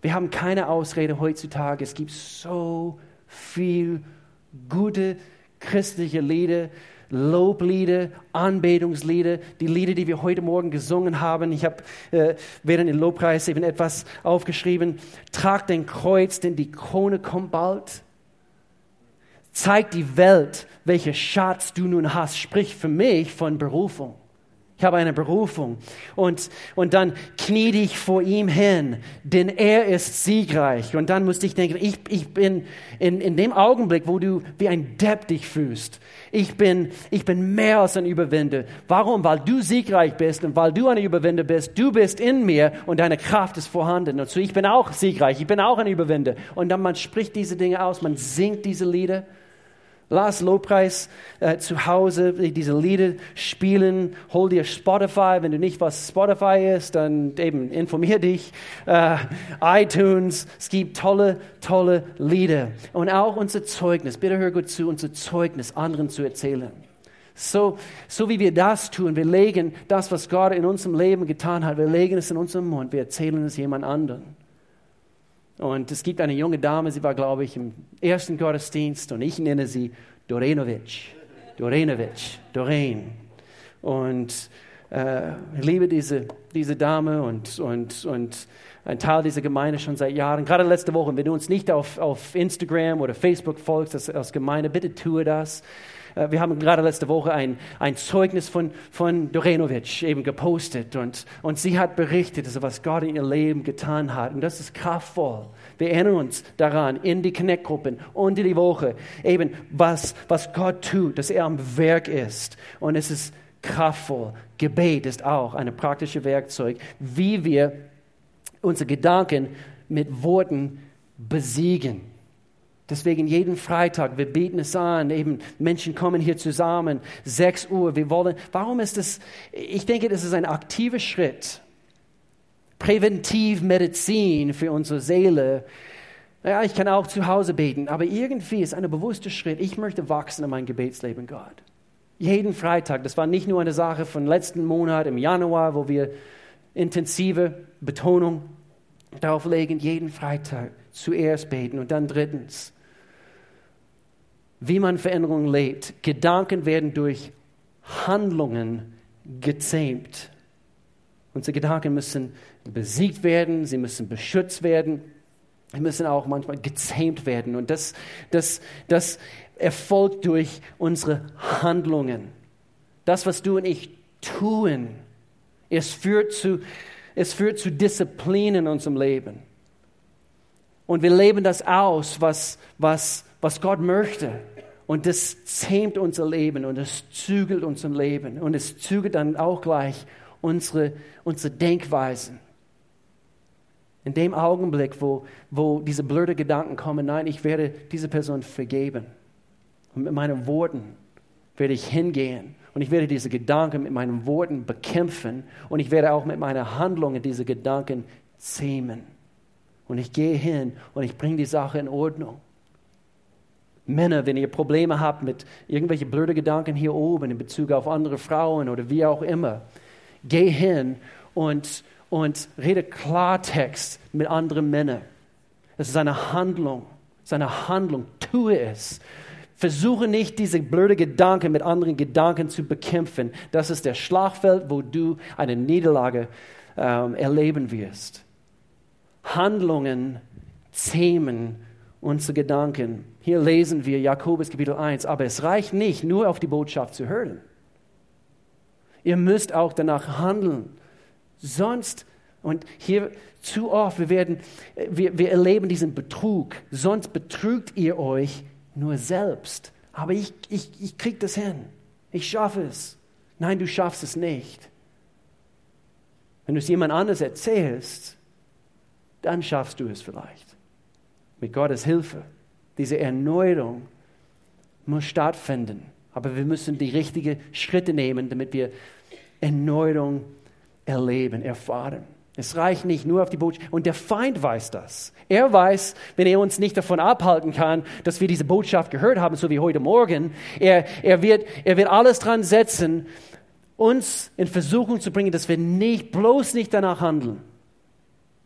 A: Wir haben keine Ausrede heutzutage. Es gibt so viel gute christliche Lieder, Loblieder, Anbetungslieder, die Lieder, die wir heute Morgen gesungen haben. Ich habe äh, während dem Lobpreis eben etwas aufgeschrieben. Trag den Kreuz, denn die Krone kommt bald. Zeig die Welt, welche Schatz du nun hast. Sprich für mich von Berufung. Ich habe eine Berufung. Und, und dann knie dich vor ihm hin, denn er ist siegreich. Und dann musste ich denken, ich, ich bin in, in dem Augenblick, wo du wie ein Depp dich fühlst. Ich bin, ich bin mehr als ein Überwinder. Warum? Weil du siegreich bist und weil du ein Überwinder bist. Du bist in mir und deine Kraft ist vorhanden. Und so ich bin auch siegreich. Ich bin auch ein Überwinder. Und dann man spricht diese Dinge aus, man singt diese Lieder. Lass Lobpreis äh, zu Hause diese Lieder spielen. Hol dir Spotify. Wenn du nicht was Spotify ist, dann eben informier dich. Äh, iTunes. Es gibt tolle, tolle Lieder. Und auch unser Zeugnis. Bitte hör gut zu, unser Zeugnis anderen zu erzählen. So, so wie wir das tun, wir legen das, was Gott in unserem Leben getan hat, wir legen es in unserem Mund, wir erzählen es jemand anderen. Und es gibt eine junge Dame, sie war, glaube ich, im ersten Gottesdienst und ich nenne sie Dorenovic. Dorenovic, Doreen. Und äh, ich liebe diese, diese Dame und, und, und ein Teil dieser Gemeinde schon seit Jahren. Gerade letzte Woche, wenn du uns nicht auf, auf Instagram oder Facebook folgst als, als Gemeinde, bitte tue das. Äh, wir haben gerade letzte Woche ein, ein Zeugnis von, von Dorenovic eben gepostet und, und sie hat berichtet, also was Gott in ihr Leben getan hat. Und das ist kraftvoll. Wir erinnern uns daran in die Connect-Gruppen und in die Woche, eben was, was Gott tut, dass er am Werk ist. Und es ist kraftvoll. Gebet ist auch ein praktisches Werkzeug, wie wir unsere Gedanken mit Worten besiegen. Deswegen jeden Freitag, wir beten es an, eben Menschen kommen hier zusammen, 6 Uhr, wir wollen, warum ist das, ich denke, das ist ein aktiver Schritt, Präventivmedizin für unsere Seele. Ja, ich kann auch zu Hause beten, aber irgendwie ist ein bewusster Schritt, ich möchte wachsen in mein Gebetsleben, Gott. Jeden Freitag, das war nicht nur eine Sache von letzten Monat im Januar, wo wir intensive Betonung darauf legen, jeden Freitag zuerst beten und dann drittens wie man Veränderungen lebt. Gedanken werden durch Handlungen gezähmt. Unsere Gedanken müssen besiegt werden, sie müssen beschützt werden, sie müssen auch manchmal gezähmt werden. Und das, das, das erfolgt durch unsere Handlungen. Das, was du und ich tun, es führt zu, es führt zu Disziplin in unserem Leben. Und wir leben das aus, was, was, was Gott möchte. Und das zähmt unser Leben und es zügelt unser Leben. Und es zügelt dann auch gleich unsere, unsere Denkweisen. In dem Augenblick, wo, wo diese blöden Gedanken kommen, nein, ich werde diese Person vergeben. Und mit meinen Worten werde ich hingehen und ich werde diese Gedanken mit meinen Worten bekämpfen und ich werde auch mit meinen Handlungen diese Gedanken zähmen. Und ich gehe hin und ich bringe die Sache in Ordnung. Männer, wenn ihr Probleme habt mit irgendwelchen blöden Gedanken hier oben in Bezug auf andere Frauen oder wie auch immer, geh hin und, und rede Klartext mit anderen Männern. Es ist eine Handlung, es ist eine Handlung, tue es. Versuche nicht, diese blöde Gedanken mit anderen Gedanken zu bekämpfen. Das ist der Schlagfeld, wo du eine Niederlage ähm, erleben wirst. Handlungen zähmen unsere Gedanken. Hier lesen wir Jakobus Kapitel 1, aber es reicht nicht, nur auf die Botschaft zu hören. Ihr müsst auch danach handeln. Sonst, und hier zu oft, wir, werden, wir, wir erleben diesen Betrug, sonst betrügt ihr euch nur selbst. Aber ich, ich, ich kriege das hin. Ich schaffe es. Nein, du schaffst es nicht. Wenn du es jemand anders erzählst, dann schaffst du es vielleicht. Mit Gottes Hilfe. Diese Erneuerung muss stattfinden. Aber wir müssen die richtigen Schritte nehmen, damit wir Erneuerung erleben, erfahren. Es reicht nicht nur auf die Botschaft. Und der Feind weiß das. Er weiß, wenn er uns nicht davon abhalten kann, dass wir diese Botschaft gehört haben, so wie heute Morgen, er, er, wird, er wird alles dran setzen, uns in Versuchung zu bringen, dass wir nicht, bloß nicht danach handeln.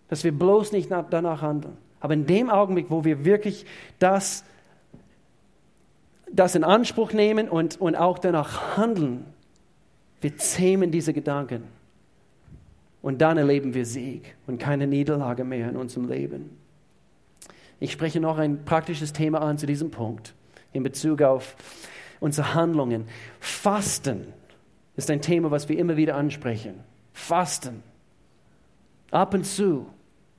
A: Dass wir bloß nicht danach handeln. Aber in dem Augenblick, wo wir wirklich das, das in Anspruch nehmen und, und auch danach handeln, wir zähmen diese Gedanken. Und dann erleben wir Sieg und keine Niederlage mehr in unserem Leben. Ich spreche noch ein praktisches Thema an zu diesem Punkt in Bezug auf unsere Handlungen. Fasten ist ein Thema, was wir immer wieder ansprechen. Fasten. Ab und zu,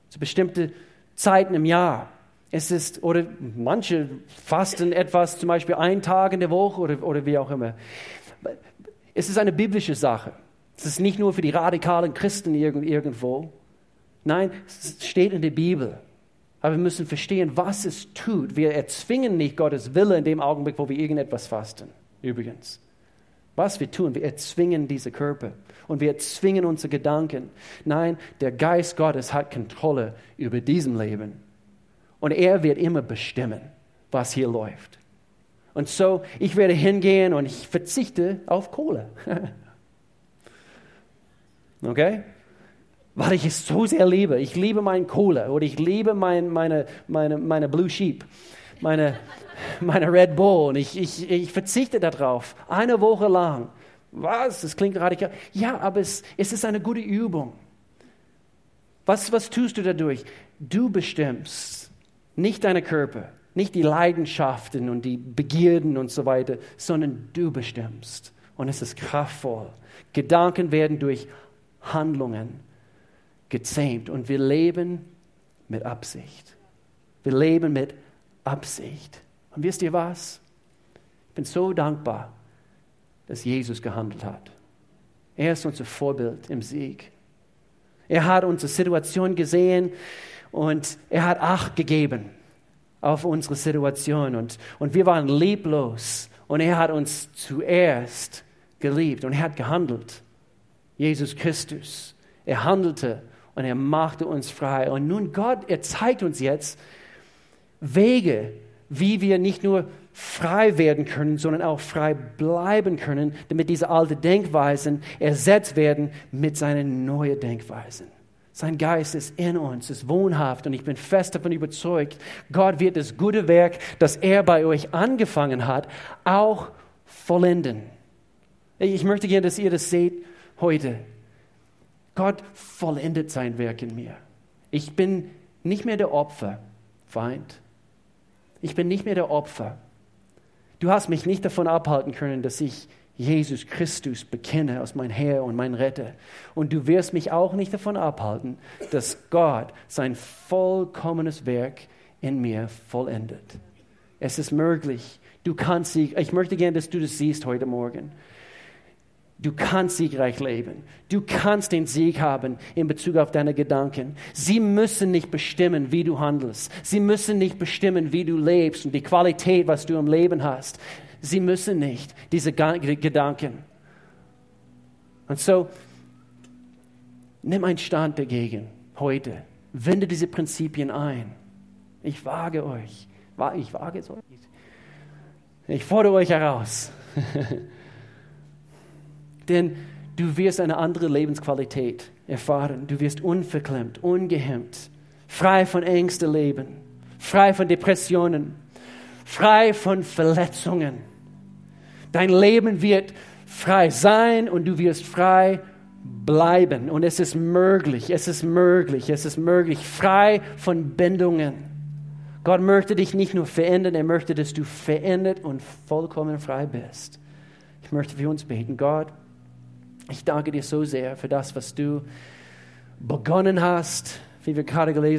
A: zu bestimmten Zeiten im Jahr. Es ist, oder manche fasten etwas, zum Beispiel einen Tag in der Woche oder, oder wie auch immer. Es ist eine biblische Sache. Es ist nicht nur für die radikalen Christen irgendwo. Nein, es steht in der Bibel. Aber wir müssen verstehen, was es tut. Wir erzwingen nicht Gottes Wille in dem Augenblick, wo wir irgendetwas fasten. Übrigens. Was wir tun, wir erzwingen diese Körper und wir erzwingen unsere Gedanken. Nein, der Geist Gottes hat Kontrolle über diesem Leben. Und er wird immer bestimmen, was hier läuft. Und so, ich werde hingehen und ich verzichte auf Kohle. [LAUGHS] Okay? Weil ich es so sehr liebe. Ich liebe meinen Cola oder ich liebe mein, meine, meine, meine Blue Sheep, meine, [LAUGHS] meine Red Bull. Und ich, ich, ich verzichte darauf. Eine Woche lang. Was? Das klingt radikal. Ja, aber es, es ist eine gute Übung. Was, was tust du dadurch? Du bestimmst, nicht deine Körper, nicht die Leidenschaften und die Begierden und so weiter, sondern du bestimmst. Und es ist kraftvoll. Gedanken werden durch Handlungen gezähmt und wir leben mit Absicht. Wir leben mit Absicht. Und wisst ihr was? Ich bin so dankbar, dass Jesus gehandelt hat. Er ist unser Vorbild im Sieg. Er hat unsere Situation gesehen und er hat Acht gegeben auf unsere Situation. Und, und wir waren lieblos und er hat uns zuerst geliebt und er hat gehandelt. Jesus Christus. Er handelte und er machte uns frei. Und nun Gott, er zeigt uns jetzt Wege, wie wir nicht nur frei werden können, sondern auch frei bleiben können, damit diese alten Denkweisen ersetzt werden mit seinen neuen Denkweisen. Sein Geist ist in uns, ist wohnhaft und ich bin fest davon überzeugt, Gott wird das gute Werk, das er bei euch angefangen hat, auch vollenden. Ich möchte gerne, dass ihr das seht heute. Gott vollendet sein Werk in mir. Ich bin nicht mehr der Opfer, Feind. Ich bin nicht mehr der Opfer. Du hast mich nicht davon abhalten können, dass ich Jesus Christus bekenne als mein Herr und mein Retter. Und du wirst mich auch nicht davon abhalten, dass Gott sein vollkommenes Werk in mir vollendet. Es ist möglich. Du kannst sie, ich möchte gerne, dass du das siehst heute Morgen. Du kannst siegreich leben. Du kannst den Sieg haben in Bezug auf deine Gedanken. Sie müssen nicht bestimmen, wie du handelst. Sie müssen nicht bestimmen, wie du lebst und die Qualität, was du im Leben hast. Sie müssen nicht, diese Gedanken. Und so, nimm einen Stand dagegen heute. Wende diese Prinzipien ein. Ich wage euch. Ich wage es euch. Ich fordere euch heraus. [LAUGHS] Denn du wirst eine andere Lebensqualität erfahren. Du wirst unverklemmt, ungehemmt, frei von Ängsten leben, frei von Depressionen, frei von Verletzungen. Dein Leben wird frei sein und du wirst frei bleiben. Und es ist möglich, es ist möglich, es ist möglich, frei von Bindungen. Gott möchte dich nicht nur verändern, er möchte, dass du verändert und vollkommen frei bist. Ich möchte für uns beten. Gott, ich danke dir so sehr für das, was du begonnen hast, wie wir gerade gelesen